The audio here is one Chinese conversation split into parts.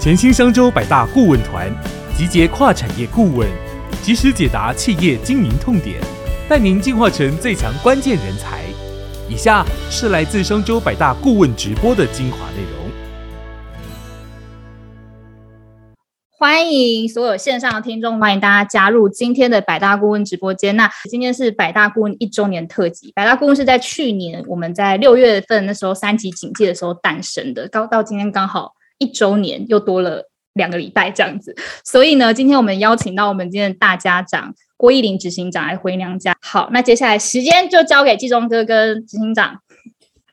全新商周百大顾问团，集结跨产业顾问，及时解答企业经营痛点，带您进化成最强关键人才。以下是来自商周百大顾问直播的精华内容。欢迎所有线上的听众，欢迎大家加入今天的百大顾问直播间。那今天是百大顾问一周年特辑。百大顾问是在去年我们在六月份那时候三级警戒的时候诞生的，刚到今天刚好一周年，又多了两个礼拜这样子。所以呢，今天我们邀请到我们今天的大家长郭义林执行长来回娘家。好，那接下来时间就交给季中哥跟执行长。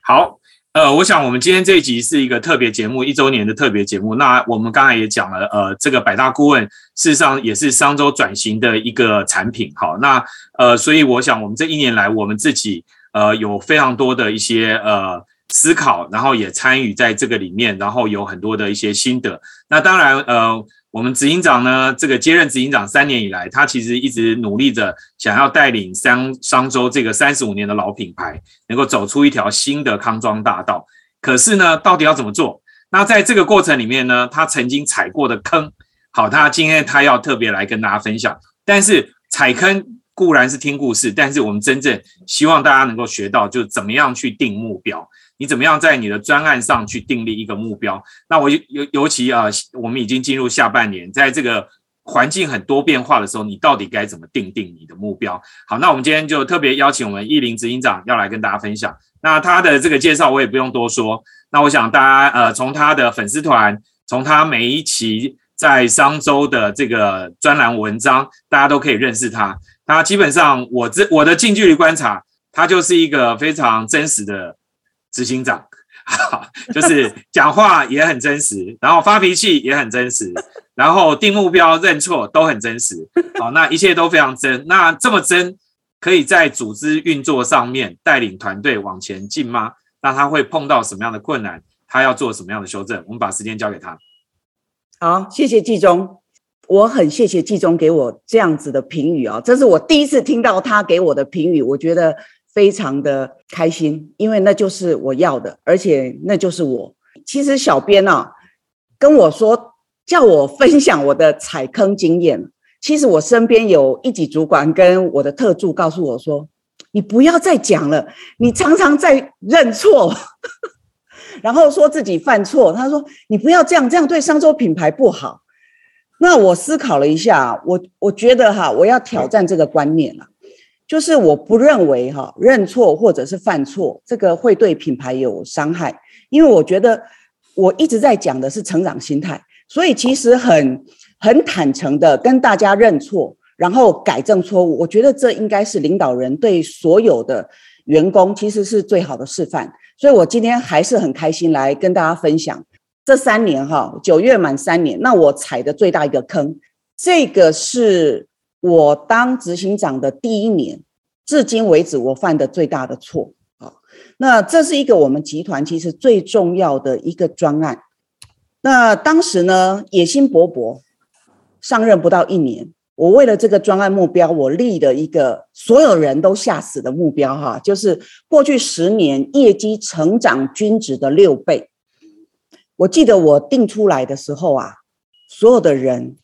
好。呃，我想我们今天这一集是一个特别节目，一周年的特别节目。那我们刚才也讲了，呃，这个百大顾问事实上也是商周转型的一个产品。好，那呃，所以我想我们这一年来，我们自己呃有非常多的一些呃思考，然后也参与在这个里面，然后有很多的一些心得。那当然，呃。我们执行长呢，这个接任执行长三年以来，他其实一直努力着，想要带领商商周这个三十五年的老品牌，能够走出一条新的康庄大道。可是呢，到底要怎么做？那在这个过程里面呢，他曾经踩过的坑，好，他今天他要特别来跟大家分享。但是踩坑固然是听故事，但是我们真正希望大家能够学到，就怎么样去定目标。你怎么样在你的专案上去订立一个目标？那我尤尤其啊，我们已经进入下半年，在这个环境很多变化的时候，你到底该怎么定定你的目标？好，那我们今天就特别邀请我们易林执行长要来跟大家分享。那他的这个介绍我也不用多说。那我想大家呃，从他的粉丝团，从他每一期在商周的这个专栏文章，大家都可以认识他。他基本上我这我的近距离观察，他就是一个非常真实的。执行长，就是讲话也很真实，然后发脾气也很真实，然后定目标、认错都很真实。好，那一切都非常真。那这么真，可以在组织运作上面带领团队往前进吗？那他会碰到什么样的困难？他要做什么样的修正？我们把时间交给他。好，谢谢季中，我很谢谢季中给我这样子的评语啊，这是我第一次听到他给我的评语，我觉得。非常的开心，因为那就是我要的，而且那就是我。其实小编啊跟我说，叫我分享我的踩坑经验。其实我身边有一级主管跟我的特助告诉我说：“你不要再讲了，你常常在认错，然后说自己犯错。”他说：“你不要这样，这样对商周品牌不好。”那我思考了一下，我我觉得哈，我要挑战这个观念了。就是我不认为哈认错或者是犯错，这个会对品牌有伤害，因为我觉得我一直在讲的是成长心态，所以其实很很坦诚的跟大家认错，然后改正错误，我觉得这应该是领导人对所有的员工其实是最好的示范。所以我今天还是很开心来跟大家分享这三年哈九月满三年，那我踩的最大一个坑，这个是。我当执行长的第一年，至今为止我犯的最大的错啊，那这是一个我们集团其实最重要的一个专案。那当时呢，野心勃勃，上任不到一年，我为了这个专案目标，我立了一个所有人都吓死的目标哈，就是过去十年业绩成长均值的六倍。我记得我定出来的时候啊，所有的人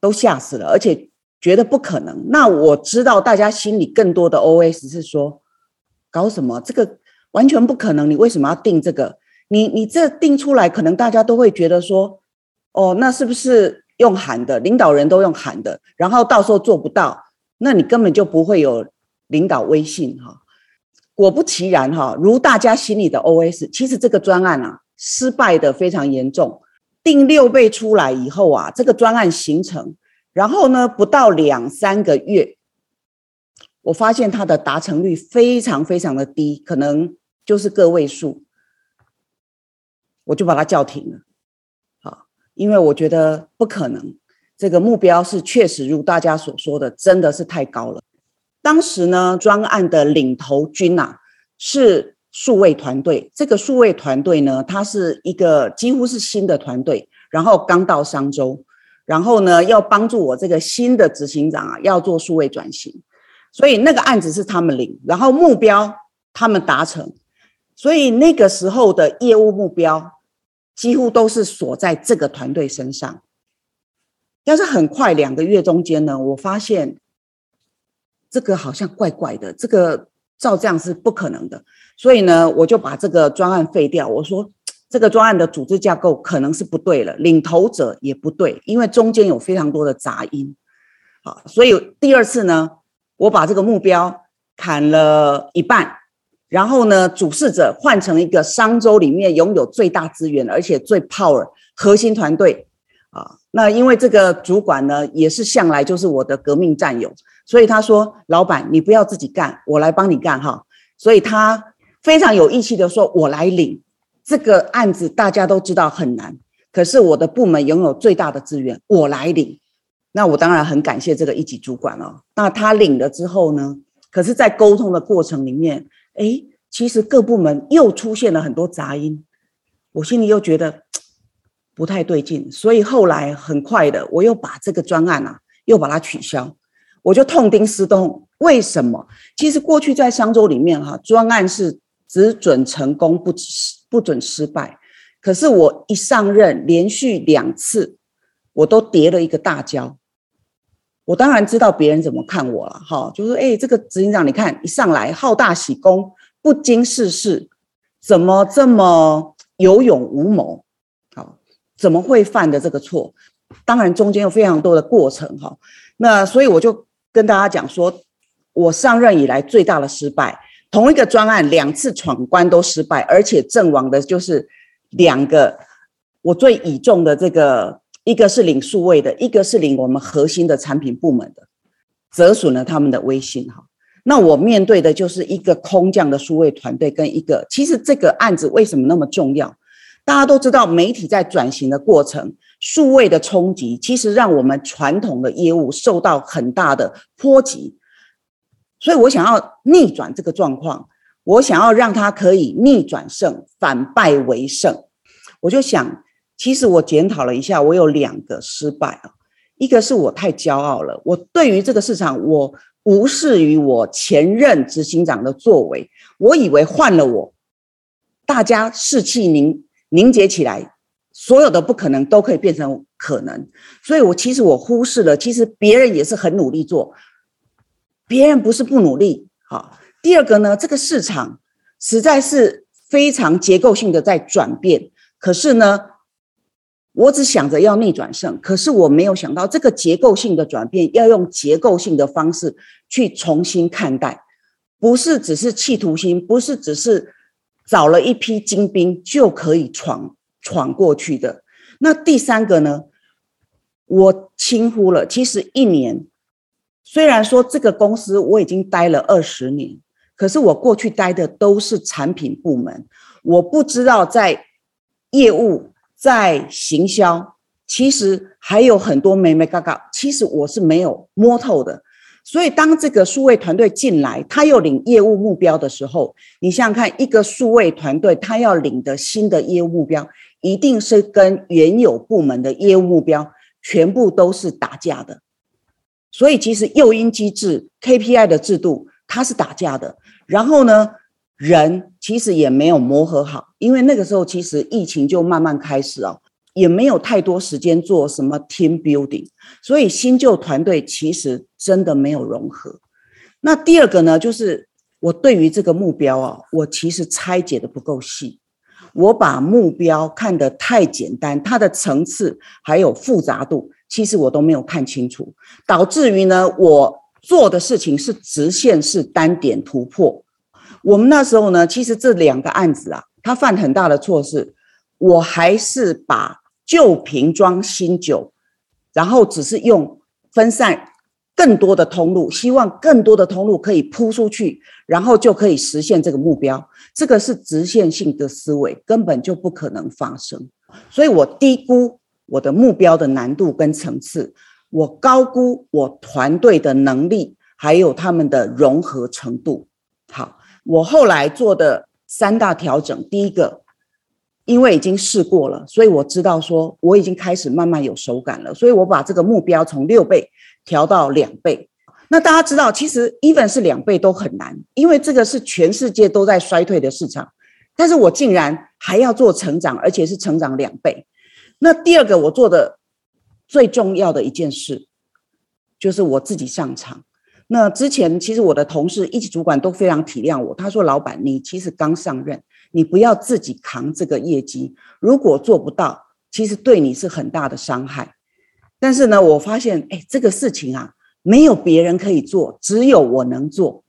都吓死了，而且。觉得不可能，那我知道大家心里更多的 OS 是说，搞什么？这个完全不可能，你为什么要定这个？你你这定出来，可能大家都会觉得说，哦，那是不是用喊的？领导人都用喊的，然后到时候做不到，那你根本就不会有领导威信哈。果不其然哈，如大家心里的 OS，其实这个专案啊，失败的非常严重。定六倍出来以后啊，这个专案形成。然后呢，不到两三个月，我发现它的达成率非常非常的低，可能就是个位数，我就把它叫停了。好，因为我觉得不可能，这个目标是确实如大家所说的，真的是太高了。当时呢，专案的领头军呐是数位团队，这个数位团队呢，它是一个几乎是新的团队，然后刚到商周。然后呢，要帮助我这个新的执行长啊，要做数位转型，所以那个案子是他们领，然后目标他们达成，所以那个时候的业务目标几乎都是锁在这个团队身上。但是很快两个月中间呢，我发现这个好像怪怪的，这个照这样是不可能的，所以呢，我就把这个专案废掉。我说这个专案的组织架构可能是不对了，领头者也不对，因为中间有非常多的杂音。好，所以第二次呢，我把这个目标砍了一半，然后呢，主事者换成一个商周里面拥有最大资源而且最 power 核心团队。啊，那因为这个主管呢，也是向来就是我的革命战友，所以他说：“老板，你不要自己干，我来帮你干哈。”所以他非常有义气的说：“我来领这个案子，大家都知道很难，可是我的部门拥有最大的资源，我来领。”那我当然很感谢这个一级主管哦。那他领了之后呢，可是，在沟通的过程里面，哎，其实各部门又出现了很多杂音，我心里又觉得。不太对劲，所以后来很快的，我又把这个专案啊，又把它取消。我就痛定思痛，为什么？其实过去在商周里面哈，专案是只准成功，不不准失败。可是我一上任，连续两次，我都跌了一个大跤。我当然知道别人怎么看我了，哈，就是哎，这个执行长，你看一上来好大喜功，不经世事，怎么这么有勇无谋？好怎么会犯的这个错？当然中间有非常多的过程哈。那所以我就跟大家讲说，我上任以来最大的失败，同一个专案两次闯关都失败，而且阵亡的就是两个我最倚重的这个，一个是领数位的，一个是领我们核心的产品部门的，折损了他们的威信哈。那我面对的就是一个空降的数位团队跟一个，其实这个案子为什么那么重要？大家都知道，媒体在转型的过程，数位的冲击，其实让我们传统的业务受到很大的波及。所以我想要逆转这个状况，我想要让它可以逆转胜，反败为胜。我就想，其实我检讨了一下，我有两个失败啊，一个是我太骄傲了，我对于这个市场，我无视于我前任执行长的作为，我以为换了我，大家士气凝。凝结起来，所有的不可能都可以变成可能。所以，我其实我忽视了，其实别人也是很努力做，别人不是不努力。好，第二个呢，这个市场实在是非常结构性的在转变。可是呢，我只想着要逆转胜，可是我没有想到这个结构性的转变要用结构性的方式去重新看待，不是只是企图心，不是只是。找了一批精兵就可以闯闯过去的。那第三个呢？我轻忽了。其实一年，虽然说这个公司我已经待了二十年，可是我过去待的都是产品部门，我不知道在业务、在行销，其实还有很多没没嘎嘎，其实我是没有摸透的。所以，当这个数位团队进来，他又领业务目标的时候，你想想看，一个数位团队他要领的新的业务目标，一定是跟原有部门的业务目标全部都是打架的。所以，其实诱因机制、KPI 的制度，它是打架的。然后呢，人其实也没有磨合好，因为那个时候其实疫情就慢慢开始哦。也没有太多时间做什么 team building，所以新旧团队其实真的没有融合。那第二个呢，就是我对于这个目标啊，我其实拆解的不够细，我把目标看得太简单，它的层次还有复杂度，其实我都没有看清楚，导致于呢，我做的事情是直线式单点突破。我们那时候呢，其实这两个案子啊，他犯很大的错是，我还是把旧瓶装新酒，然后只是用分散更多的通路，希望更多的通路可以铺出去，然后就可以实现这个目标。这个是直线性的思维，根本就不可能发生。所以我低估我的目标的难度跟层次，我高估我团队的能力，还有他们的融合程度。好，我后来做的三大调整，第一个。因为已经试过了，所以我知道说我已经开始慢慢有手感了，所以我把这个目标从六倍调到两倍。那大家知道，其实 even 是两倍都很难，因为这个是全世界都在衰退的市场，但是我竟然还要做成长，而且是成长两倍。那第二个我做的最重要的一件事，就是我自己上场。那之前其实我的同事一级主管都非常体谅我，他说：“老板，你其实刚上任，你不要自己扛这个业绩，如果做不到，其实对你是很大的伤害。”但是呢，我发现，哎，这个事情啊，没有别人可以做，只有我能做，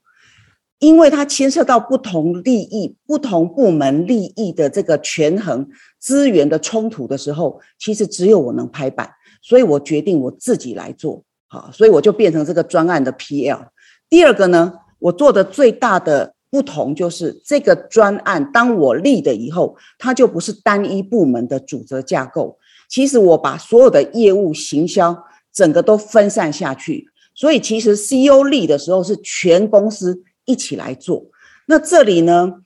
因为它牵涉到不同利益、不同部门利益的这个权衡、资源的冲突的时候，其实只有我能拍板，所以我决定我自己来做。好，所以我就变成这个专案的 PL。第二个呢，我做的最大的不同就是这个专案，当我立的以后，它就不是单一部门的主责架构。其实我把所有的业务行销整个都分散下去，所以其实 CEO 立的时候是全公司一起来做。那这里呢，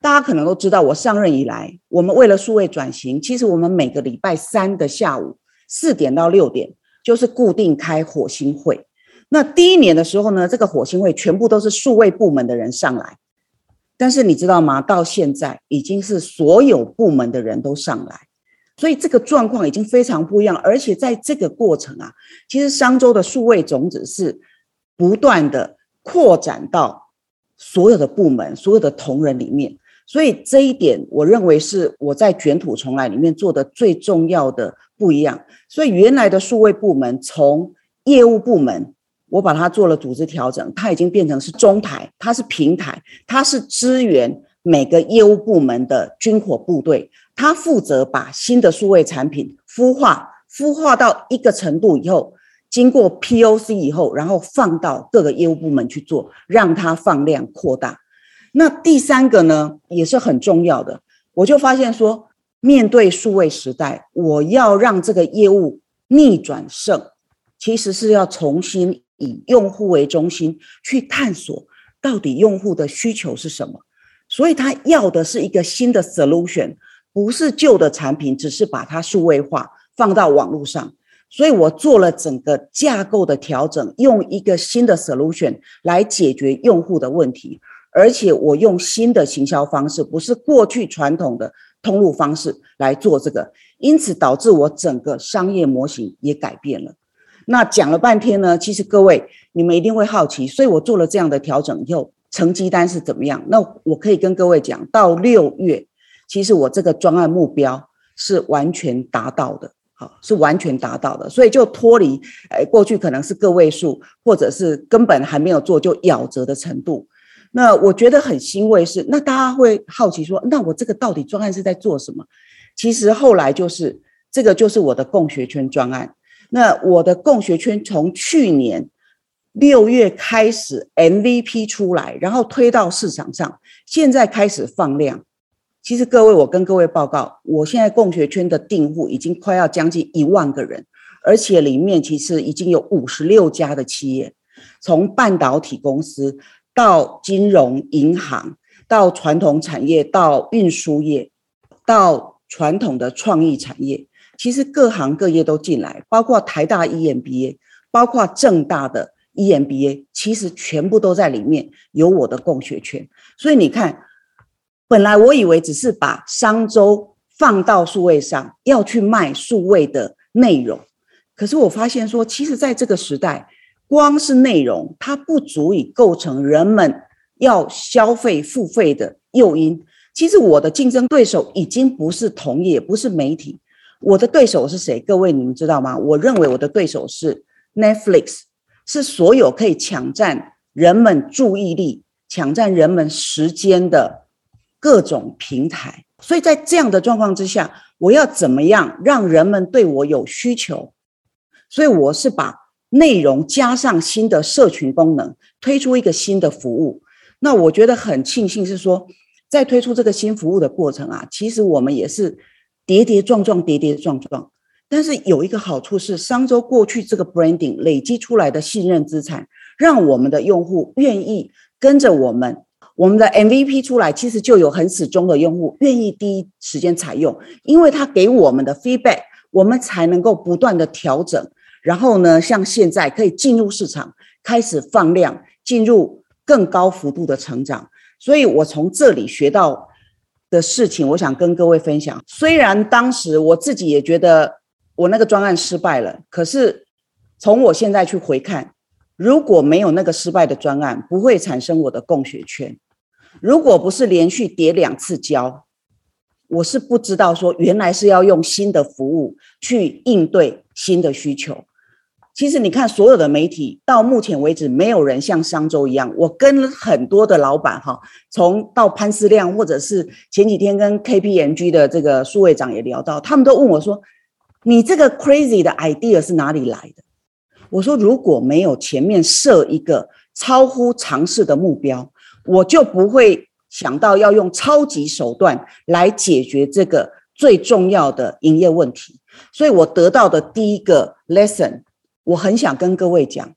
大家可能都知道，我上任以来，我们为了数位转型，其实我们每个礼拜三的下午四点到六点。就是固定开火星会，那第一年的时候呢，这个火星会全部都是数位部门的人上来，但是你知道吗？到现在已经是所有部门的人都上来，所以这个状况已经非常不一样。而且在这个过程啊，其实商周的数位种子是不断的扩展到所有的部门、所有的同仁里面。所以这一点，我认为是我在卷土重来里面做的最重要的不一样。所以原来的数位部门从业务部门，我把它做了组织调整，它已经变成是中台，它是平台，它是支援每个业务部门的军火部队，它负责把新的数位产品孵化，孵化到一个程度以后，经过 POC 以后，然后放到各个业务部门去做，让它放量扩大。那第三个呢，也是很重要的。我就发现说，面对数位时代，我要让这个业务逆转胜，其实是要重新以用户为中心去探索，到底用户的需求是什么。所以他要的是一个新的 solution，不是旧的产品，只是把它数位化放到网络上。所以我做了整个架构的调整，用一个新的 solution 来解决用户的问题。而且我用新的行销方式，不是过去传统的通路方式来做这个，因此导致我整个商业模型也改变了。那讲了半天呢，其实各位你们一定会好奇，所以我做了这样的调整以后，成绩单是怎么样？那我可以跟各位讲，到六月，其实我这个专案目标是完全达到的，好，是完全达到的，所以就脱离哎过去可能是个位数，或者是根本还没有做就夭折的程度。那我觉得很欣慰是，那大家会好奇说，那我这个到底专案是在做什么？其实后来就是这个就是我的共学圈专案。那我的共学圈从去年六月开始 MVP 出来，然后推到市场上，现在开始放量。其实各位，我跟各位报告，我现在共学圈的订户已经快要将近一万个人，而且里面其实已经有五十六家的企业，从半导体公司。到金融银行，到传统产业，到运输业，到传统的创意产业，其实各行各业都进来，包括台大 EMBA，包括正大的 EMBA，其实全部都在里面有我的供血圈。所以你看，本来我以为只是把商周放到数位上，要去卖数位的内容，可是我发现说，其实在这个时代。光是内容，它不足以构成人们要消费付费的诱因。其实我的竞争对手已经不是同业，不是媒体，我的对手是谁？各位你们知道吗？我认为我的对手是 Netflix，是所有可以抢占人们注意力、抢占人们时间的各种平台。所以在这样的状况之下，我要怎么样让人们对我有需求？所以我是把。内容加上新的社群功能，推出一个新的服务。那我觉得很庆幸是说，在推出这个新服务的过程啊，其实我们也是跌跌撞撞，跌跌撞撞。但是有一个好处是，商周过去这个 branding 累积出来的信任资产，让我们的用户愿意跟着我们。我们的 MVP 出来，其实就有很始终的用户愿意第一时间采用，因为他给我们的 feedback，我们才能够不断的调整。然后呢，像现在可以进入市场，开始放量，进入更高幅度的成长。所以我从这里学到的事情，我想跟各位分享。虽然当时我自己也觉得我那个专案失败了，可是从我现在去回看，如果没有那个失败的专案，不会产生我的供血圈。如果不是连续叠两次胶，我是不知道说原来是要用新的服务去应对新的需求。其实你看，所有的媒体到目前为止，没有人像商周一样。我跟很多的老板哈，从到潘思亮，或者是前几天跟 KPMG 的这个数位长也聊到，他们都问我说：“你这个 crazy 的 idea 是哪里来的？”我说：“如果没有前面设一个超乎常识的目标，我就不会想到要用超级手段来解决这个最重要的营业问题。”所以我得到的第一个 lesson。我很想跟各位讲，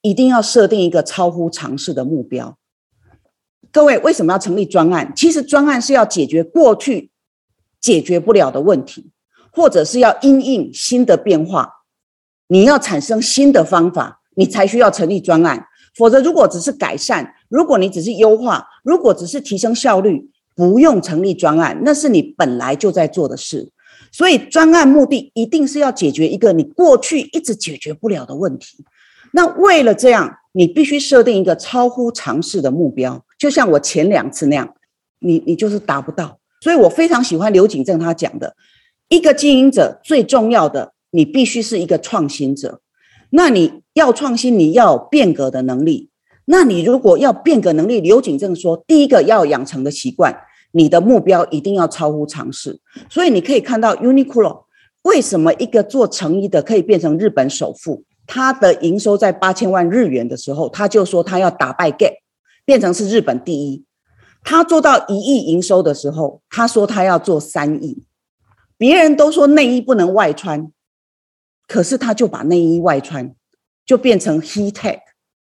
一定要设定一个超乎常识的目标。各位为什么要成立专案？其实专案是要解决过去解决不了的问题，或者是要因应新的变化。你要产生新的方法，你才需要成立专案。否则，如果只是改善，如果你只是优化，如果只是提升效率，不用成立专案，那是你本来就在做的事。所以专案目的一定是要解决一个你过去一直解决不了的问题。那为了这样，你必须设定一个超乎常识的目标。就像我前两次那样，你你就是达不到。所以我非常喜欢刘景正他讲的，一个经营者最重要的，你必须是一个创新者。那你要创新，你要变革的能力。那你如果要变革能力，刘景正说，第一个要养成的习惯。你的目标一定要超乎常识，所以你可以看到 Uniqlo 为什么一个做成衣的可以变成日本首富？他的营收在八千万日元的时候，他就说他要打败 Gap，变成是日本第一。他做到一亿营收的时候，他说他要做三亿。别人都说内衣不能外穿，可是他就把内衣外穿，就变成 He Tech，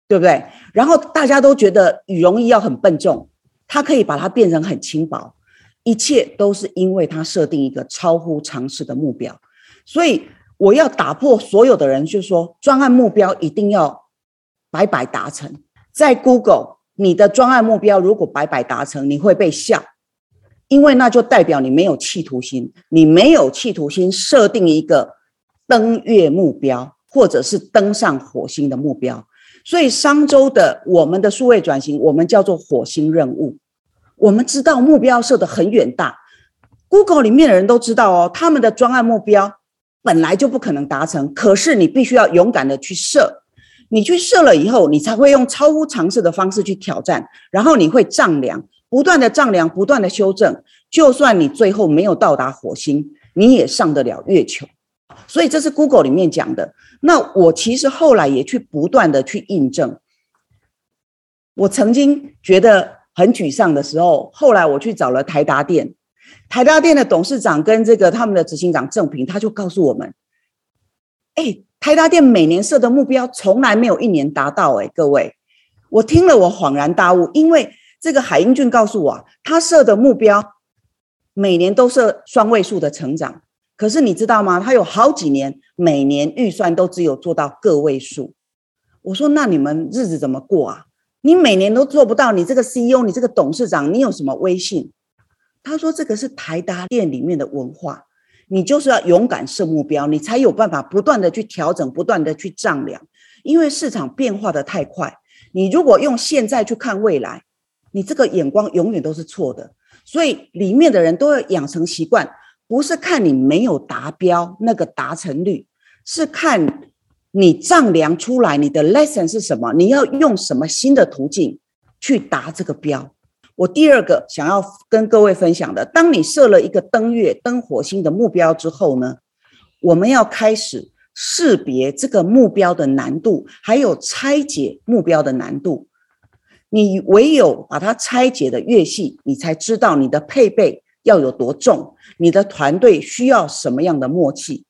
对不对？然后大家都觉得羽绒衣要很笨重。它可以把它变成很轻薄，一切都是因为它设定一个超乎常识的目标。所以我要打破所有的人，就说专案目标一定要白白达成。在 Google，你的专案目标如果白白达成，你会被笑，因为那就代表你没有企图心，你没有企图心设定一个登月目标，或者是登上火星的目标。所以商周的我们的数位转型，我们叫做火星任务。我们知道目标设的很远大，Google 里面的人都知道哦，他们的专案目标本来就不可能达成。可是你必须要勇敢的去设，你去设了以后，你才会用超乎常识的方式去挑战，然后你会丈量，不断的丈量，不断的修正。就算你最后没有到达火星，你也上得了月球。所以这是 Google 里面讲的。那我其实后来也去不断的去印证。我曾经觉得很沮丧的时候，后来我去找了台达电，台达电的董事长跟这个他们的执行长郑平，他就告诉我们：，哎，台达电每年设的目标从来没有一年达到。哎，各位，我听了我恍然大悟，因为这个海英俊告诉我，他设的目标每年都设双位数的成长。可是你知道吗？他有好几年，每年预算都只有做到个位数。我说：“那你们日子怎么过啊？你每年都做不到，你这个 CEO，你这个董事长，你有什么威信？”他说：“这个是台达店里面的文化，你就是要勇敢设目标，你才有办法不断的去调整，不断的去丈量。因为市场变化的太快，你如果用现在去看未来，你这个眼光永远都是错的。所以里面的人都要养成习惯。”不是看你没有达标那个达成率，是看你丈量出来你的 lesson 是什么，你要用什么新的途径去达这个标。我第二个想要跟各位分享的，当你设了一个登月、登火星的目标之后呢，我们要开始识别这个目标的难度，还有拆解目标的难度。你唯有把它拆解的越细，你才知道你的配备。要有多重？你的团队需要什么样的默契？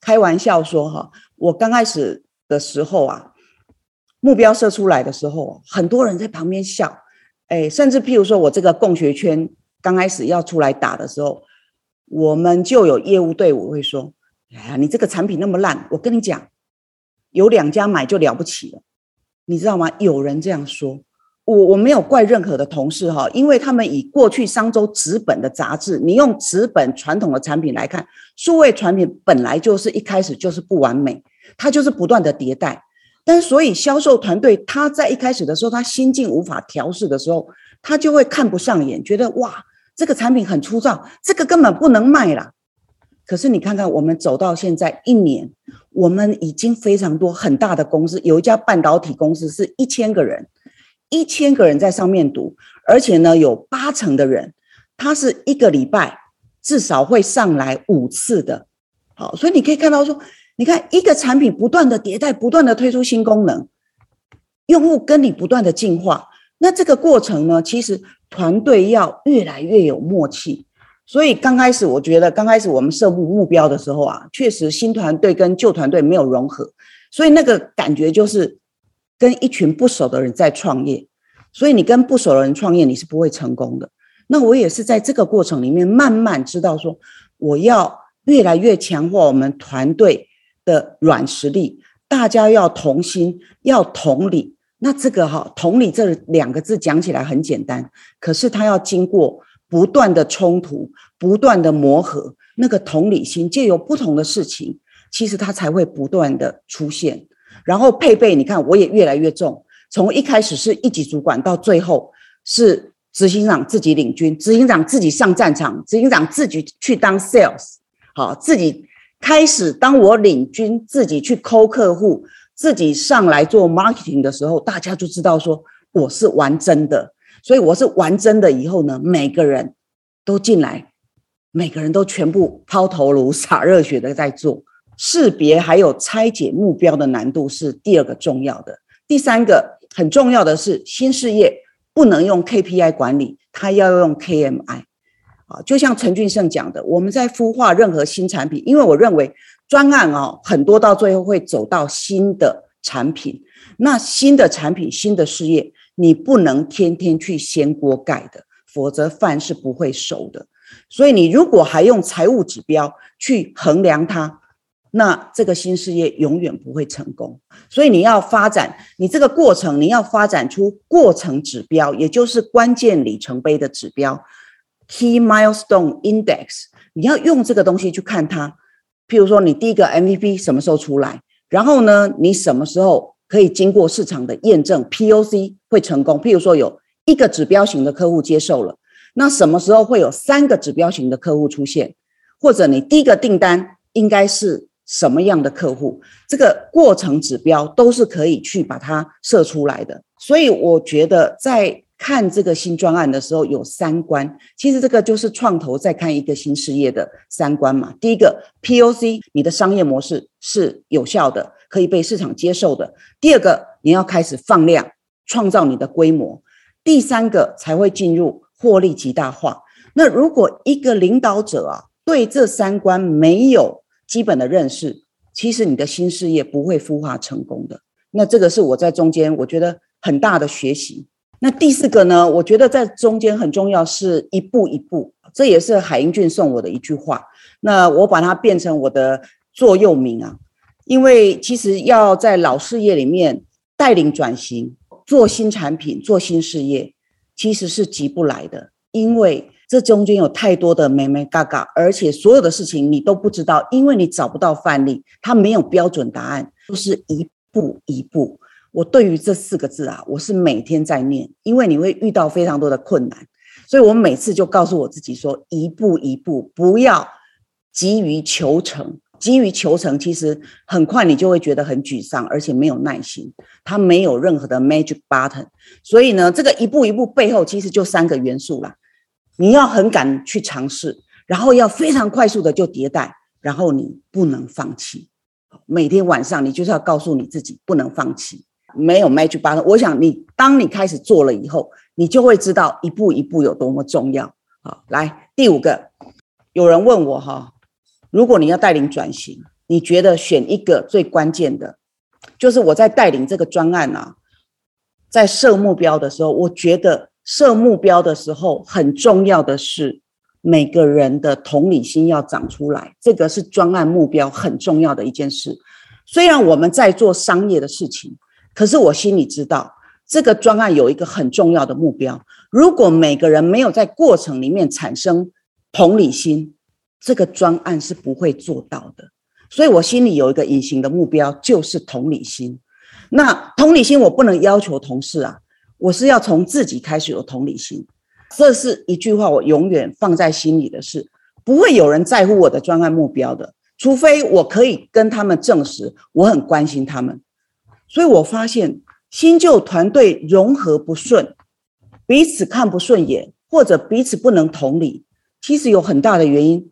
开玩笑说哈，我刚开始的时候啊，目标设出来的时候，很多人在旁边笑，哎，甚至譬如说我这个共学圈刚开始要出来打的时候，我们就有业务队伍会说：“哎呀，你这个产品那么烂，我跟你讲，有两家买就了不起了，你知道吗？”有人这样说，我我没有怪任何的同事哈，因为他们以过去商周纸本的杂志，你用纸本传统的产品来看，数位产品本来就是一开始就是不完美，它就是不断的迭代。但所以销售团队他在一开始的时候，他心境无法调试的时候，他就会看不上眼，觉得哇，这个产品很粗糙，这个根本不能卖了。可是你看看，我们走到现在一年，我们已经非常多很大的公司，有一家半导体公司是一千个人。一千个人在上面读，而且呢，有八成的人，他是一个礼拜至少会上来五次的。好，所以你可以看到说，你看一个产品不断的迭代，不断的推出新功能，用户跟你不断的进化，那这个过程呢，其实团队要越来越有默契。所以刚开始，我觉得刚开始我们设目目标的时候啊，确实新团队跟旧团队没有融合，所以那个感觉就是。跟一群不熟的人在创业，所以你跟不熟的人创业，你是不会成功的。那我也是在这个过程里面慢慢知道，说我要越来越强化我们团队的软实力，大家要同心，要同理。那这个哈，同理这两个字讲起来很简单，可是它要经过不断的冲突、不断的磨合，那个同理心借由不同的事情，其实它才会不断的出现。然后配备，你看我也越来越重，从一开始是一级主管，到最后是执行长自己领军，执行长自己上战场，执行长自己去当 sales，好，自己开始当我领军，自己去抠客户，自己上来做 marketing 的时候，大家就知道说我是玩真的，所以我是玩真的。以后呢，每个人都进来，每个人都全部抛头颅洒热血的在做。识别还有拆解目标的难度是第二个重要的，第三个很重要的是新事业不能用 KPI 管理，它要用 KMI。啊，就像陈俊胜讲的，我们在孵化任何新产品，因为我认为专案哦很多到最后会走到新的产品，那新的产品、新的事业，你不能天天去掀锅盖的，否则饭是不会熟的。所以你如果还用财务指标去衡量它。那这个新事业永远不会成功，所以你要发展你这个过程，你要发展出过程指标，也就是关键里程碑的指标 （Key Milestone Index）。你要用这个东西去看它。譬如说，你第一个 MVP 什么时候出来？然后呢，你什么时候可以经过市场的验证 （POC） 会成功？譬如说，有一个指标型的客户接受了，那什么时候会有三个指标型的客户出现？或者你第一个订单应该是？什么样的客户，这个过程指标都是可以去把它设出来的。所以我觉得在看这个新专案的时候，有三关。其实这个就是创投在看一个新事业的三关嘛。第一个 POC，你的商业模式是有效的，可以被市场接受的。第二个，你要开始放量，创造你的规模。第三个才会进入获利极大化。那如果一个领导者啊，对这三关没有，基本的认识，其实你的新事业不会孵化成功的。那这个是我在中间我觉得很大的学习。那第四个呢，我觉得在中间很重要，是一步一步。这也是海英俊送我的一句话。那我把它变成我的座右铭啊。因为其实要在老事业里面带领转型、做新产品、做新事业，其实是急不来的，因为。这中间有太多的美美嘎嘎，而且所有的事情你都不知道，因为你找不到范例，它没有标准答案，都是一步一步。我对于这四个字啊，我是每天在念，因为你会遇到非常多的困难，所以我每次就告诉我自己说，一步一步，不要急于求成。急于求成，其实很快你就会觉得很沮丧，而且没有耐心。它没有任何的 magic button，所以呢，这个一步一步背后其实就三个元素啦。你要很敢去尝试，然后要非常快速的就迭代，然后你不能放弃。每天晚上你就是要告诉你自己不能放弃。没有 magic button，我想你当你开始做了以后，你就会知道一步一步有多么重要。好，来第五个，有人问我哈，如果你要带领转型，你觉得选一个最关键的，就是我在带领这个专案啊，在设目标的时候，我觉得。设目标的时候，很重要的是每个人的同理心要长出来，这个是专案目标很重要的一件事。虽然我们在做商业的事情，可是我心里知道，这个专案有一个很重要的目标，如果每个人没有在过程里面产生同理心，这个专案是不会做到的。所以我心里有一个隐形的目标，就是同理心。那同理心我不能要求同事啊，我是要从自己开始有同理心。这是一句话，我永远放在心里的事。不会有人在乎我的专案目标的，除非我可以跟他们证实我很关心他们。所以我发现新旧团队融合不顺，彼此看不顺眼，或者彼此不能同理，其实有很大的原因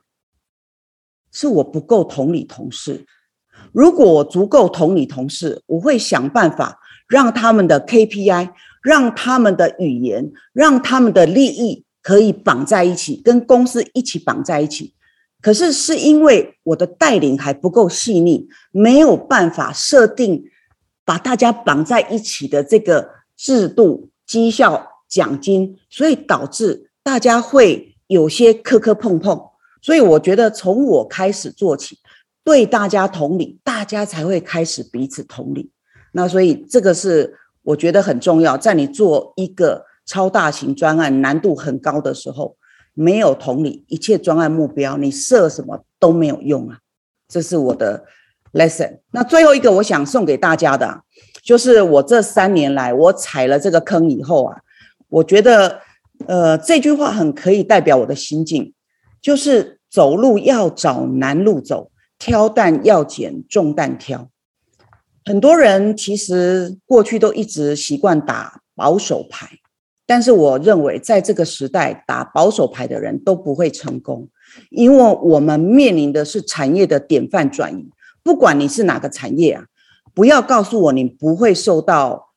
是我不够同理同事。如果我足够同理同事，我会想办法让他们的 KPI，让他们的语言，让他们的利益。可以绑在一起，跟公司一起绑在一起。可是是因为我的带领还不够细腻，没有办法设定把大家绑在一起的这个制度、绩效、奖金，所以导致大家会有些磕磕碰碰。所以我觉得从我开始做起，对大家同理，大家才会开始彼此同理。那所以这个是我觉得很重要，在你做一个。超大型专案难度很高的时候，没有同理，一切专案目标你设什么都没有用啊！这是我的 lesson。那最后一个我想送给大家的，就是我这三年来我踩了这个坑以后啊，我觉得呃这句话很可以代表我的心境，就是走路要找难路走，挑担要捡重担挑。很多人其实过去都一直习惯打保守牌。但是我认为，在这个时代，打保守牌的人都不会成功，因为我们面临的是产业的典范转移。不管你是哪个产业啊，不要告诉我你不会受到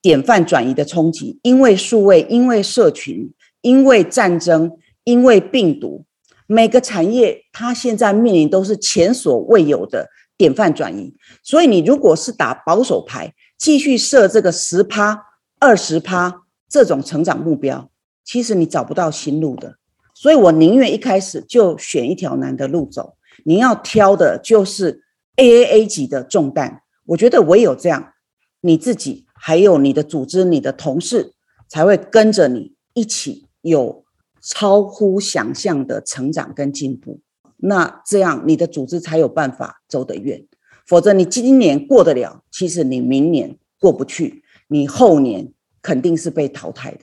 典范转移的冲击，因为数位，因为社群，因为战争，因为病毒，每个产业它现在面临都是前所未有的典范转移。所以，你如果是打保守牌，继续设这个十趴、二十趴。这种成长目标，其实你找不到新路的，所以我宁愿一开始就选一条难的路走。你要挑的就是 AAA 级的重担，我觉得唯有这样，你自己还有你的组织、你的同事才会跟着你一起有超乎想象的成长跟进步。那这样你的组织才有办法走得远，否则你今年过得了，其实你明年过不去，你后年。肯定是被淘汰的，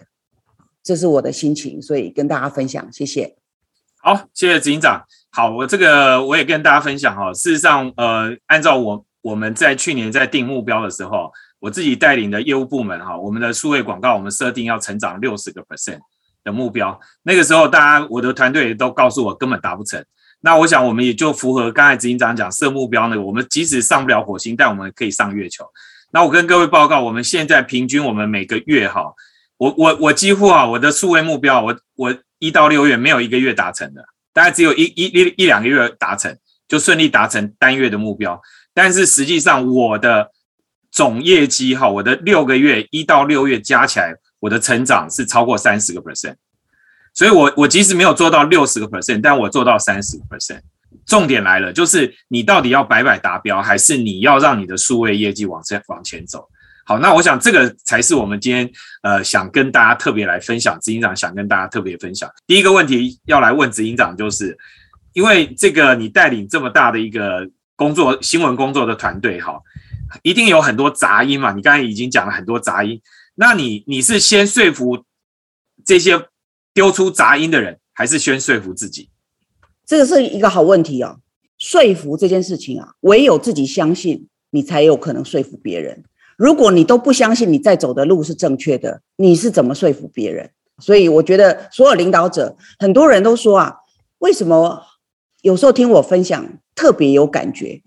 这是我的心情，所以跟大家分享，谢谢。好，谢谢执行长。好，我这个我也跟大家分享哈。事实上，呃，按照我我们在去年在定目标的时候，我自己带领的业务部门哈，我们的数位广告，我们设定要成长六十个 percent 的目标。那个时候，大家我的团队都告诉我根本达不成。那我想，我们也就符合刚才执行长讲设目标呢，我们即使上不了火星，但我们可以上月球。那我跟各位报告，我们现在平均我们每个月哈，我我我几乎啊，我的数位目标，我我一到六月没有一个月达成的，大概只有一一一一两个月达成，就顺利达成单月的目标。但是实际上我的总业绩哈，我的六个月一到六月加起来，我的成长是超过三十个 percent，所以我我即使没有做到六十个 percent，但我做到三十个 percent。重点来了，就是你到底要白白达标，还是你要让你的数位业绩往前往前走？好，那我想这个才是我们今天呃想跟大家特别来分享，执行长想跟大家特别分享。第一个问题要来问执行长，就是因为这个你带领这么大的一个工作新闻工作的团队，哈，一定有很多杂音嘛。你刚才已经讲了很多杂音，那你你是先说服这些丢出杂音的人，还是先说服自己？这个是一个好问题哦。说服这件事情啊，唯有自己相信，你才有可能说服别人。如果你都不相信你在走的路是正确的，你是怎么说服别人？所以我觉得所有领导者，很多人都说啊，为什么有时候听我分享特别有感觉？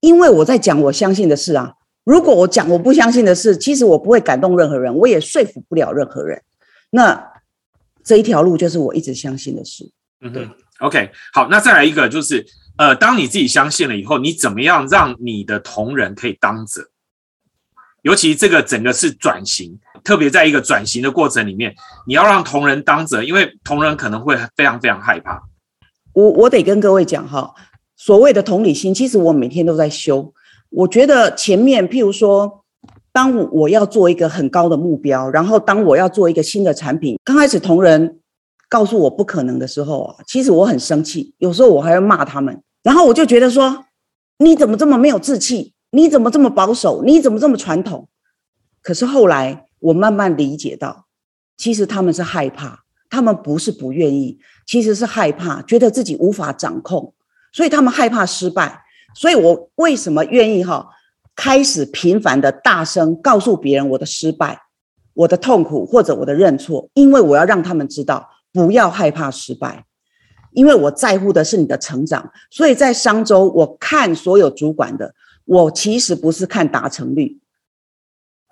因为我在讲我相信的事啊。如果我讲我不相信的事，其实我不会感动任何人，我也说服不了任何人。那这一条路就是我一直相信的事。嗯，对。OK，好，那再来一个，就是呃，当你自己相信了以后，你怎么样让你的同仁可以当责？尤其这个整个是转型，特别在一个转型的过程里面，你要让同仁当责，因为同仁可能会非常非常害怕。我我得跟各位讲哈，所谓的同理心，其实我每天都在修。我觉得前面譬如说，当我要做一个很高的目标，然后当我要做一个新的产品，刚开始同仁告诉我不可能的时候啊，其实我很生气，有时候我还要骂他们，然后我就觉得说，你怎么这么没有志气？你怎么这么保守？你怎么这么传统？可是后来我慢慢理解到，其实他们是害怕，他们不是不愿意，其实是害怕，觉得自己无法掌控，所以他们害怕失败。所以我为什么愿意哈？开始频繁的大声告诉别人我的失败、我的痛苦或者我的认错，因为我要让他们知道不要害怕失败，因为我在乎的是你的成长。所以在商周，我看所有主管的，我其实不是看达成率，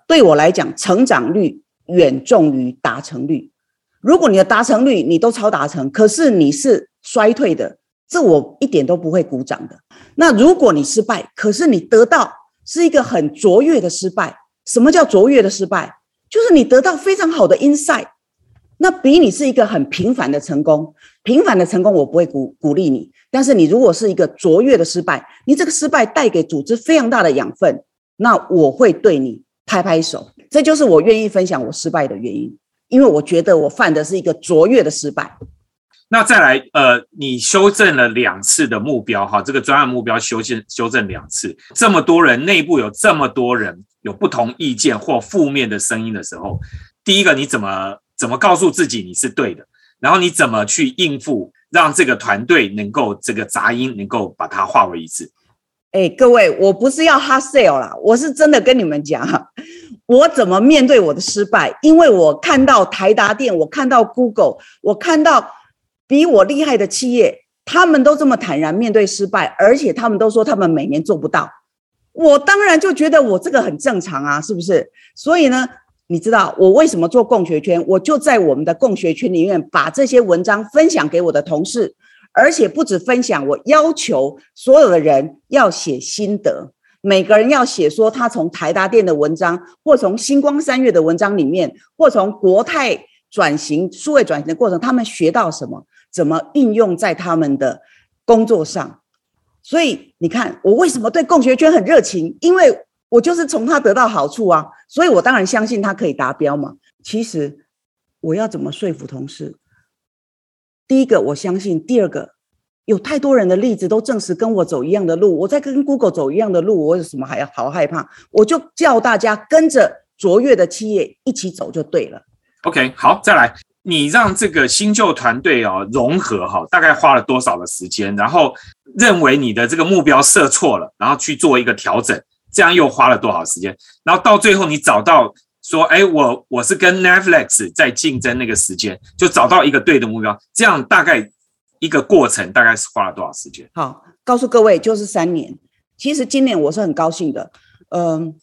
对我来讲，成长率远重于达成率。如果你的达成率你都超达成，可是你是衰退的，这我一点都不会鼓掌的。那如果你失败，可是你得到。是一个很卓越的失败。什么叫卓越的失败？就是你得到非常好的 insight，那比你是一个很平凡的成功。平凡的成功我不会鼓鼓励你，但是你如果是一个卓越的失败，你这个失败带给组织非常大的养分，那我会对你拍拍手。这就是我愿意分享我失败的原因，因为我觉得我犯的是一个卓越的失败。那再来，呃，你修正了两次的目标，哈，这个专案目标修正修正两次，这么多人内部有这么多人有不同意见或负面的声音的时候，第一个你怎么怎么告诉自己你是对的？然后你怎么去应付，让这个团队能够这个杂音能够把它化为一致？哎，各位，我不是要 hard sell 啦，我是真的跟你们讲，我怎么面对我的失败？因为我看到台达电，我看到 Google，我看到。比我厉害的企业，他们都这么坦然面对失败，而且他们都说他们每年做不到。我当然就觉得我这个很正常啊，是不是？所以呢，你知道我为什么做共学圈？我就在我们的共学圈里面把这些文章分享给我的同事，而且不止分享，我要求所有的人要写心得，每个人要写说他从台达电的文章，或从星光三月的文章里面，或从国泰转型数位转型的过程，他们学到什么。怎么应用在他们的工作上？所以你看，我为什么对共学圈很热情？因为我就是从他得到好处啊，所以我当然相信他可以达标嘛。其实我要怎么说服同事？第一个，我相信；第二个，有太多人的例子都证实跟我走一样的路。我在跟 Google 走一样的路，我有什么还要好害怕？我就叫大家跟着卓越的企业一起走就对了。OK，好，再来。你让这个新旧团队哦融合哈，大概花了多少的时间？然后认为你的这个目标设错了，然后去做一个调整，这样又花了多少时间？然后到最后你找到说，哎，我我是跟 Netflix 在竞争那个时间，就找到一个对的目标，这样大概一个过程大概是花了多少时间？好，告诉各位就是三年。其实今年我是很高兴的，嗯，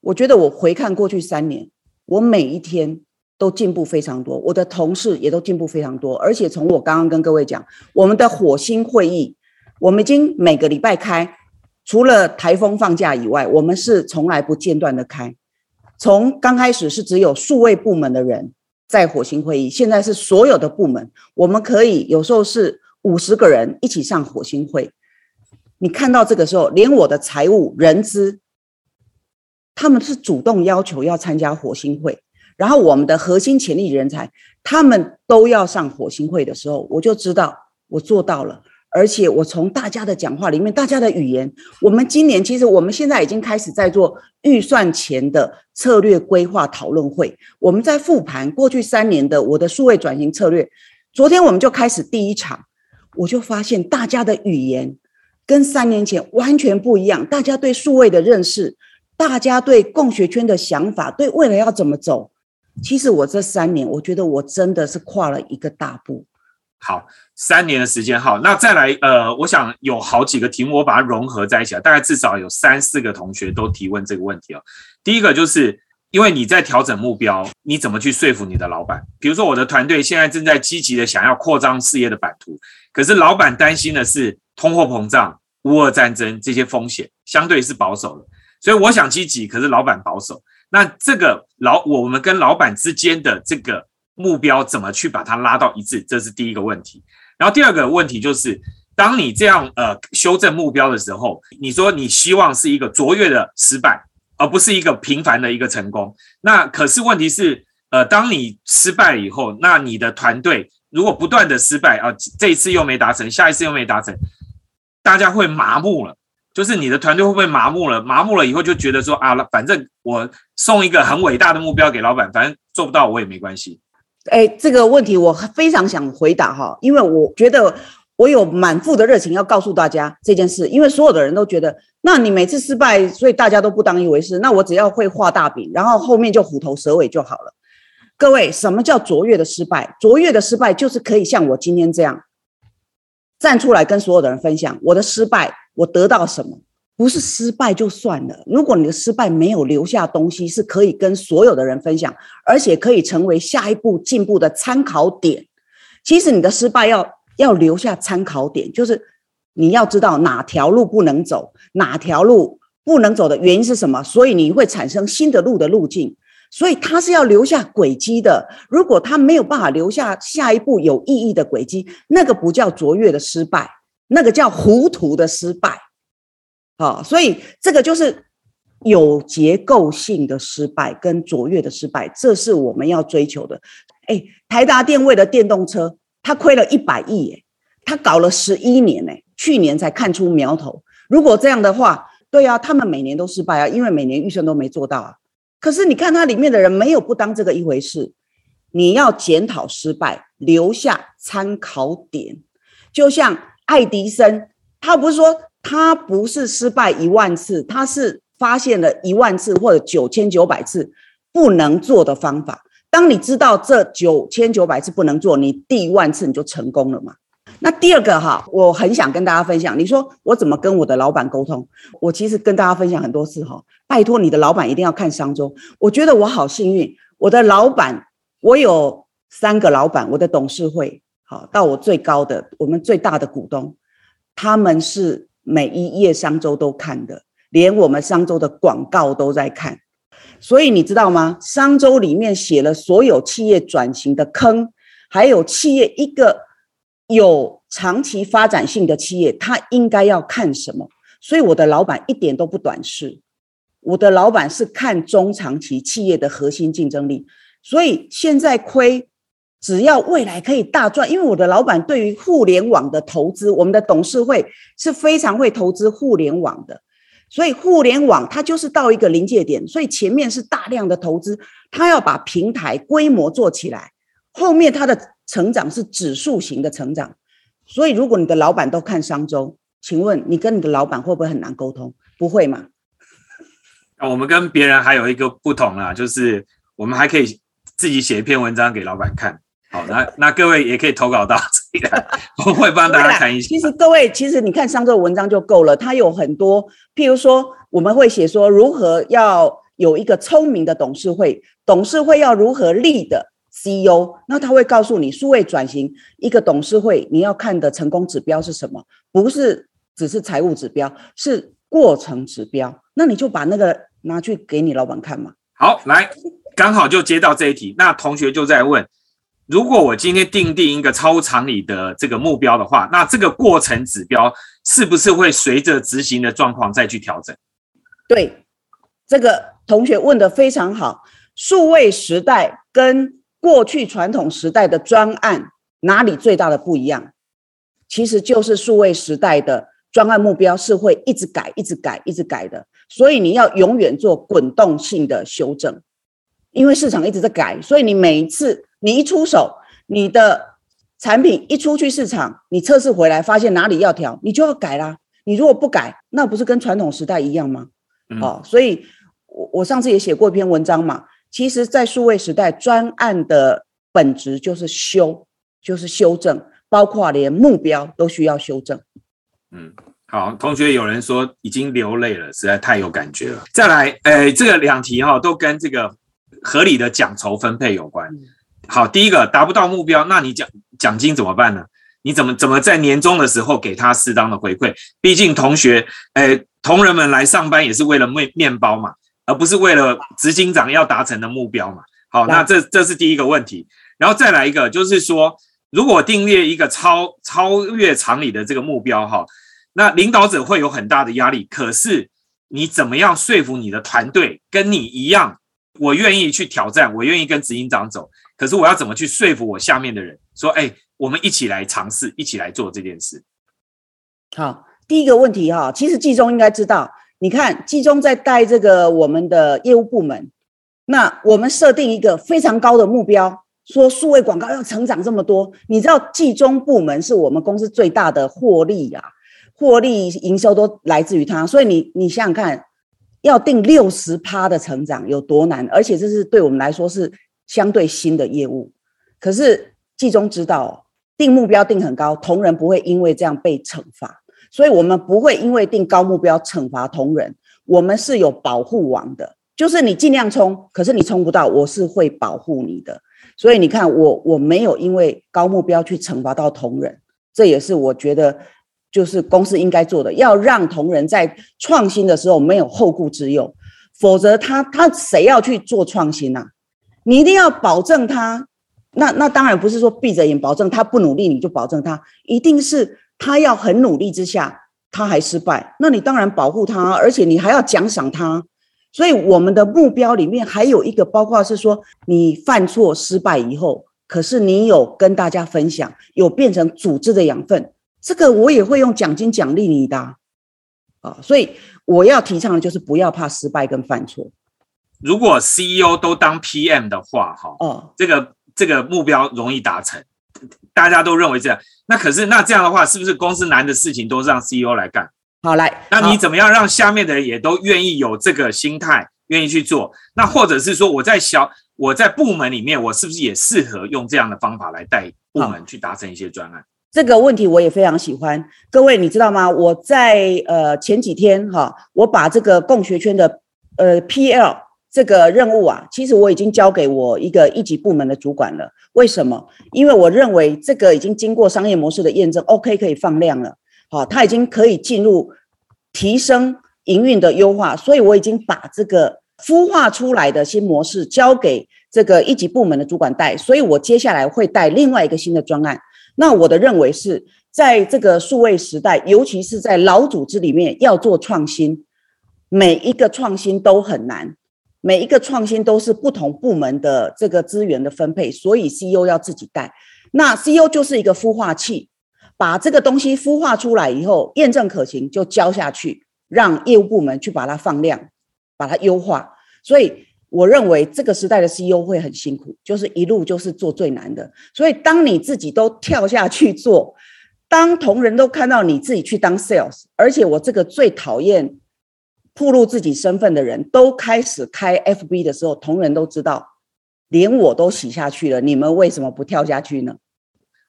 我觉得我回看过去三年，我每一天。都进步非常多，我的同事也都进步非常多，而且从我刚刚跟各位讲，我们的火星会议，我们已经每个礼拜开，除了台风放假以外，我们是从来不间断的开。从刚开始是只有数位部门的人在火星会议，现在是所有的部门，我们可以有时候是五十个人一起上火星会。你看到这个时候，连我的财务、人资，他们是主动要求要参加火星会。然后我们的核心潜力人才，他们都要上火星会的时候，我就知道我做到了。而且我从大家的讲话里面，大家的语言，我们今年其实我们现在已经开始在做预算前的策略规划讨论会，我们在复盘过去三年的我的数位转型策略。昨天我们就开始第一场，我就发现大家的语言跟三年前完全不一样，大家对数位的认识，大家对共学圈的想法，对未来要怎么走。其实我这三年，我觉得我真的是跨了一个大步。好，三年的时间，好，那再来，呃，我想有好几个题目，我把它融合在一起，大概至少有三四个同学都提问这个问题哦。第一个就是因为你在调整目标，你怎么去说服你的老板？比如说我的团队现在正在积极的想要扩张事业的版图，可是老板担心的是通货膨胀、乌俄战争这些风险，相对是保守的，所以我想积极，可是老板保守。那这个老我们跟老板之间的这个目标怎么去把它拉到一致？这是第一个问题。然后第二个问题就是，当你这样呃修正目标的时候，你说你希望是一个卓越的失败，而不是一个平凡的一个成功。那可是问题是，呃，当你失败以后，那你的团队如果不断的失败啊，这一次又没达成，下一次又没达成，大家会麻木了。就是你的团队会不会麻木了？麻木了以后就觉得说啊，反正我送一个很伟大的目标给老板，反正做不到我也没关系。哎，这个问题我非常想回答哈，因为我觉得我有满腹的热情要告诉大家这件事，因为所有的人都觉得，那你每次失败，所以大家都不当一回事，那我只要会画大饼，然后后面就虎头蛇尾就好了。各位，什么叫卓越的失败？卓越的失败就是可以像我今天这样站出来跟所有的人分享我的失败，我得到什么。不是失败就算了。如果你的失败没有留下东西，是可以跟所有的人分享，而且可以成为下一步进步的参考点。其实你的失败要要留下参考点，就是你要知道哪条路不能走，哪条路不能走的原因是什么，所以你会产生新的路的路径。所以它是要留下轨迹的。如果它没有办法留下下一步有意义的轨迹，那个不叫卓越的失败，那个叫糊涂的失败。好，所以这个就是有结构性的失败跟卓越的失败，这是我们要追求的。哎，台达电为了电动车，他亏了一百亿，哎，他搞了十一年，哎，去年才看出苗头。如果这样的话，对啊，他们每年都失败啊，因为每年预算都没做到啊。可是你看它里面的人没有不当这个一回事，你要检讨失败，留下参考点。就像爱迪生，他不是说。他不是失败一万次，他是发现了一万次或者九千九百次不能做的方法。当你知道这九千九百次不能做，你第一万次你就成功了嘛？那第二个哈，我很想跟大家分享，你说我怎么跟我的老板沟通？我其实跟大家分享很多次哈，拜托你的老板一定要看商周。我觉得我好幸运，我的老板，我有三个老板，我的董事会好到我最高的，我们最大的股东，他们是。每一页商周都看的，连我们商周的广告都在看，所以你知道吗？商周里面写了所有企业转型的坑，还有企业一个有长期发展性的企业，它应该要看什么？所以我的老板一点都不短视，我的老板是看中长期企业的核心竞争力，所以现在亏。只要未来可以大赚，因为我的老板对于互联网的投资，我们的董事会是非常会投资互联网的，所以互联网它就是到一个临界点，所以前面是大量的投资，他要把平台规模做起来，后面它的成长是指数型的成长，所以如果你的老板都看商周，请问你跟你的老板会不会很难沟通？不会嘛？我们跟别人还有一个不同啊，就是我们还可以自己写一篇文章给老板看。好，那那各位也可以投稿到这里来，我会帮大家看一下。其实各位，其实你看上周文章就够了，它有很多，譬如说我们会写说如何要有一个聪明的董事会，董事会要如何立的 CEO，那他会告诉你数位转型一个董事会你要看的成功指标是什么，不是只是财务指标，是过程指标，那你就把那个拿去给你老板看嘛。好，来，刚好就接到这一题，那同学就在问。如果我今天定定一个超常理的这个目标的话，那这个过程指标是不是会随着执行的状况再去调整？对，这个同学问的非常好。数位时代跟过去传统时代的专案哪里最大的不一样？其实就是数位时代的专案目标是会一直改、一直改、一直改的，所以你要永远做滚动性的修正，因为市场一直在改，所以你每一次。你一出手，你的产品一出去市场，你测试回来发现哪里要调，你就要改啦。你如果不改，那不是跟传统时代一样吗？哦，所以我我上次也写过一篇文章嘛。其实，在数位时代，专案的本质就是修，就是修正，包括连目标都需要修正。嗯，好，同学有人说已经流泪了，实在太有感觉了。再来，呃，这个两题哈，都跟这个合理的奖酬分配有关。好，第一个达不到目标，那你奖奖金怎么办呢？你怎么怎么在年终的时候给他适当的回馈？毕竟同学，诶，同仁们来上班也是为了面面包嘛，而不是为了执行长要达成的目标嘛。好，那这这是第一个问题。然后再来一个，就是说，如果订列一个超超越常理的这个目标哈，那领导者会有很大的压力。可是你怎么样说服你的团队跟你一样，我愿意去挑战，我愿意跟执行长走。可是我要怎么去说服我下面的人，说，哎，我们一起来尝试，一起来做这件事。好，第一个问题哈，其实季中应该知道，你看季中在带这个我们的业务部门，那我们设定一个非常高的目标，说数位广告要成长这么多，你知道季中部门是我们公司最大的获利呀，获利营收都来自于它，所以你你想想看，要定六十趴的成长有多难，而且这是对我们来说是。相对新的业务，可是季中知道定目标定很高，同仁不会因为这样被惩罚，所以我们不会因为定高目标惩罚同仁，我们是有保护网的，就是你尽量冲，可是你冲不到，我是会保护你的。所以你看我我没有因为高目标去惩罚到同仁，这也是我觉得就是公司应该做的，要让同仁在创新的时候没有后顾之忧，否则他他谁要去做创新呢？你一定要保证他，那那当然不是说闭着眼保证他不努力你就保证他，一定是他要很努力之下他还失败，那你当然保护他，而且你还要奖赏他。所以我们的目标里面还有一个，包括是说你犯错失败以后，可是你有跟大家分享，有变成组织的养分，这个我也会用奖金奖励你的啊。所以我要提倡的就是不要怕失败跟犯错。如果 CEO 都当 PM 的话，哈，哦，这个这个目标容易达成，大家都认为这样。那可是那这样的话，是不是公司难的事情都是让 CEO 来干？好来，那你怎么样让下面的人也都愿意有这个心态，愿意去做？那或者是说，我在小我在部门里面，我是不是也适合用这样的方法来带部门去达成一些专案？这个问题我也非常喜欢。各位，你知道吗？我在呃前几天哈，我把这个共学圈的呃 PL。这个任务啊，其实我已经交给我一个一级部门的主管了。为什么？因为我认为这个已经经过商业模式的验证，OK 可以放量了。好，它已经可以进入提升营运的优化，所以我已经把这个孵化出来的新模式交给这个一级部门的主管带。所以我接下来会带另外一个新的专案。那我的认为是在这个数位时代，尤其是在老组织里面要做创新，每一个创新都很难。每一个创新都是不同部门的这个资源的分配，所以 CEO 要自己带。那 CEO 就是一个孵化器，把这个东西孵化出来以后，验证可行就交下去，让业务部门去把它放量，把它优化。所以我认为这个时代的 CEO 会很辛苦，就是一路就是做最难的。所以当你自己都跳下去做，当同仁都看到你自己去当 sales，而且我这个最讨厌。暴露自己身份的人都开始开 FB 的时候，同仁都知道，连我都洗下去了。你们为什么不跳下去呢？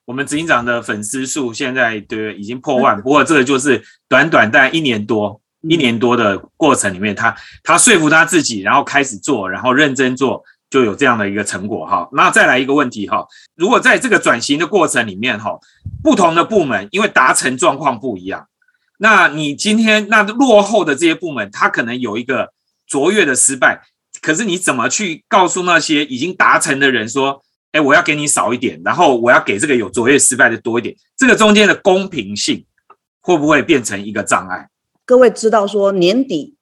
我们执行长的粉丝数现在对已经破万，不过这个就是短短在一年多一年多的过程里面，他他说服他自己，然后开始做，然后认真做，就有这样的一个成果哈。那再来一个问题哈，如果在这个转型的过程里面哈，不同的部门因为达成状况不一样。那你今天那落后的这些部门，他可能有一个卓越的失败，可是你怎么去告诉那些已经达成的人说，哎，我要给你少一点，然后我要给这个有卓越失败的多一点，这个中间的公平性会不会变成一个障碍？各位知道说年底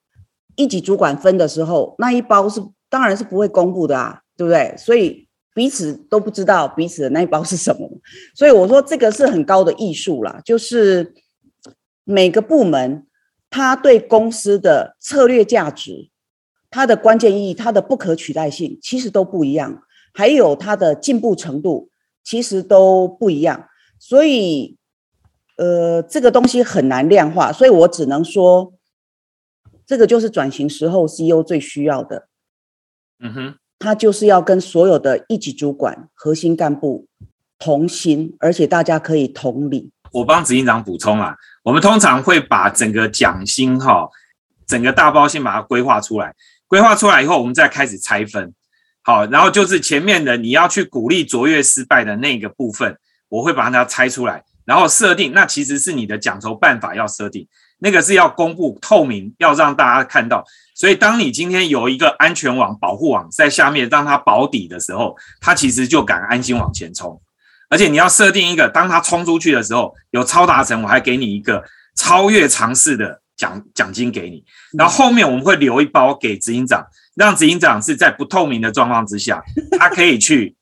一级主管分的时候，那一包是当然是不会公布的啊，对不对？所以彼此都不知道彼此的那一包是什么，所以我说这个是很高的艺术啦，就是。每个部门，它对公司的策略价值、它的关键意义、它的不可取代性，其实都不一样。还有它的进步程度，其实都不一样。所以，呃，这个东西很难量化。所以我只能说，这个就是转型时候 CEO 最需要的。嗯哼，他就是要跟所有的一级主管、核心干部同心，而且大家可以同理。我帮执行长补充啊，我们通常会把整个奖薪哈，整个大包先把它规划出来，规划出来以后，我们再开始拆分。好，然后就是前面的你要去鼓励卓越失败的那个部分，我会把它拆出来，然后设定，那其实是你的奖酬办法要设定，那个是要公布透明，要让大家看到。所以当你今天有一个安全网保护网在下面，让它保底的时候，它其实就敢安心往前冲。而且你要设定一个，当他冲出去的时候有超达成，我还给你一个超越尝试的奖奖金给你，然后后面我们会留一包给执行长，让执行长是在不透明的状况之下，他可以去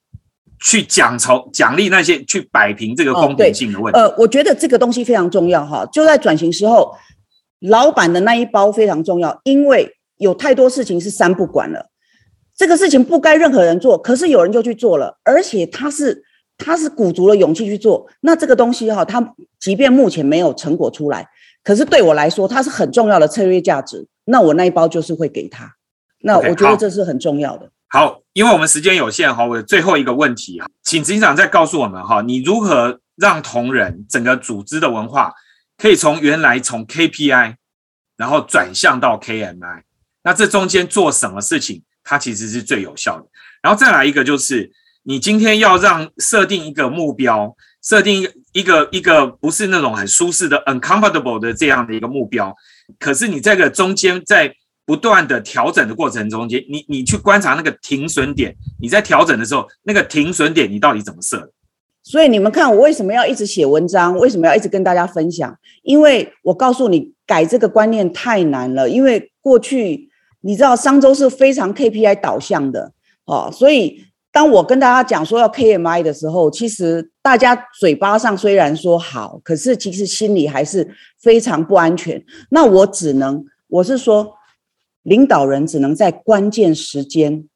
去奖酬奖励那些去摆平这个公平性的问题。呃，我觉得这个东西非常重要哈，就在转型时候，老板的那一包非常重要，因为有太多事情是三不管了，这个事情不该任何人做，可是有人就去做了，而且他是他是鼓足了勇气去做，那这个东西哈，他即便目前没有成果出来。可是对我来说，它是很重要的策略价值。那我那一包就是会给他。那我觉得这是很重要的。好，因为我们时间有限哈，我最后一个问题哈，请执行长再告诉我们哈，你如何让同仁整个组织的文化可以从原来从 KPI，然后转向到 KMI？那这中间做什么事情，它其实是最有效的。然后再来一个就是，你今天要让设定一个目标。设定一个一个不是那种很舒适的 uncomfortable 的这样的一个目标，可是你这个中间在不断的调整的过程中间，你你去观察那个停损点，你在调整的时候，那个停损点你到底怎么设？所以你们看我为什么要一直写文章，为什么要一直跟大家分享？因为我告诉你，改这个观念太难了，因为过去你知道商周是非常 KPI 导向的哦，所以。当我跟大家讲说要 KMI 的时候，其实大家嘴巴上虽然说好，可是其实心里还是非常不安全。那我只能，我是说，领导人只能在关键时间，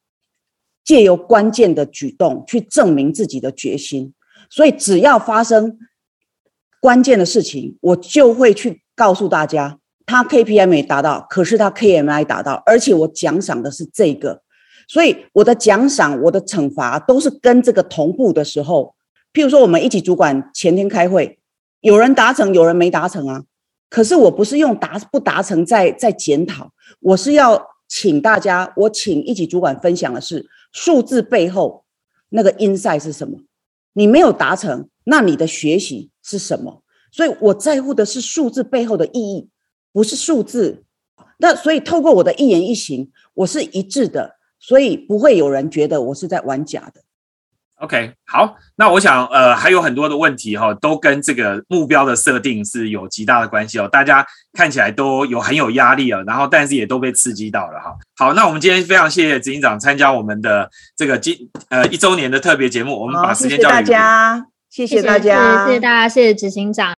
借由关键的举动去证明自己的决心。所以只要发生关键的事情，我就会去告诉大家，他 KPI 没达到，可是他 KMI 达到，而且我奖赏的是这个。所以我的奖赏、我的惩罚都是跟这个同步的时候。譬如说，我们一起主管前天开会，有人达成，有人没达成啊。可是我不是用达不达成在在检讨，我是要请大家，我请一起主管分享的是数字背后那个 inside 是什么。你没有达成，那你的学习是什么？所以我在乎的是数字背后的意义，不是数字。那所以透过我的一言一行，我是一致的。所以不会有人觉得我是在玩假的。OK，好，那我想呃还有很多的问题哈，都跟这个目标的设定是有极大的关系哦。大家看起来都有很有压力啊，然后但是也都被刺激到了哈。好，那我们今天非常谢谢执行长参加我们的这个今呃一周年的特别节目，我们把时间交给大家，谢谢大家，谢谢大家，谢谢执行长。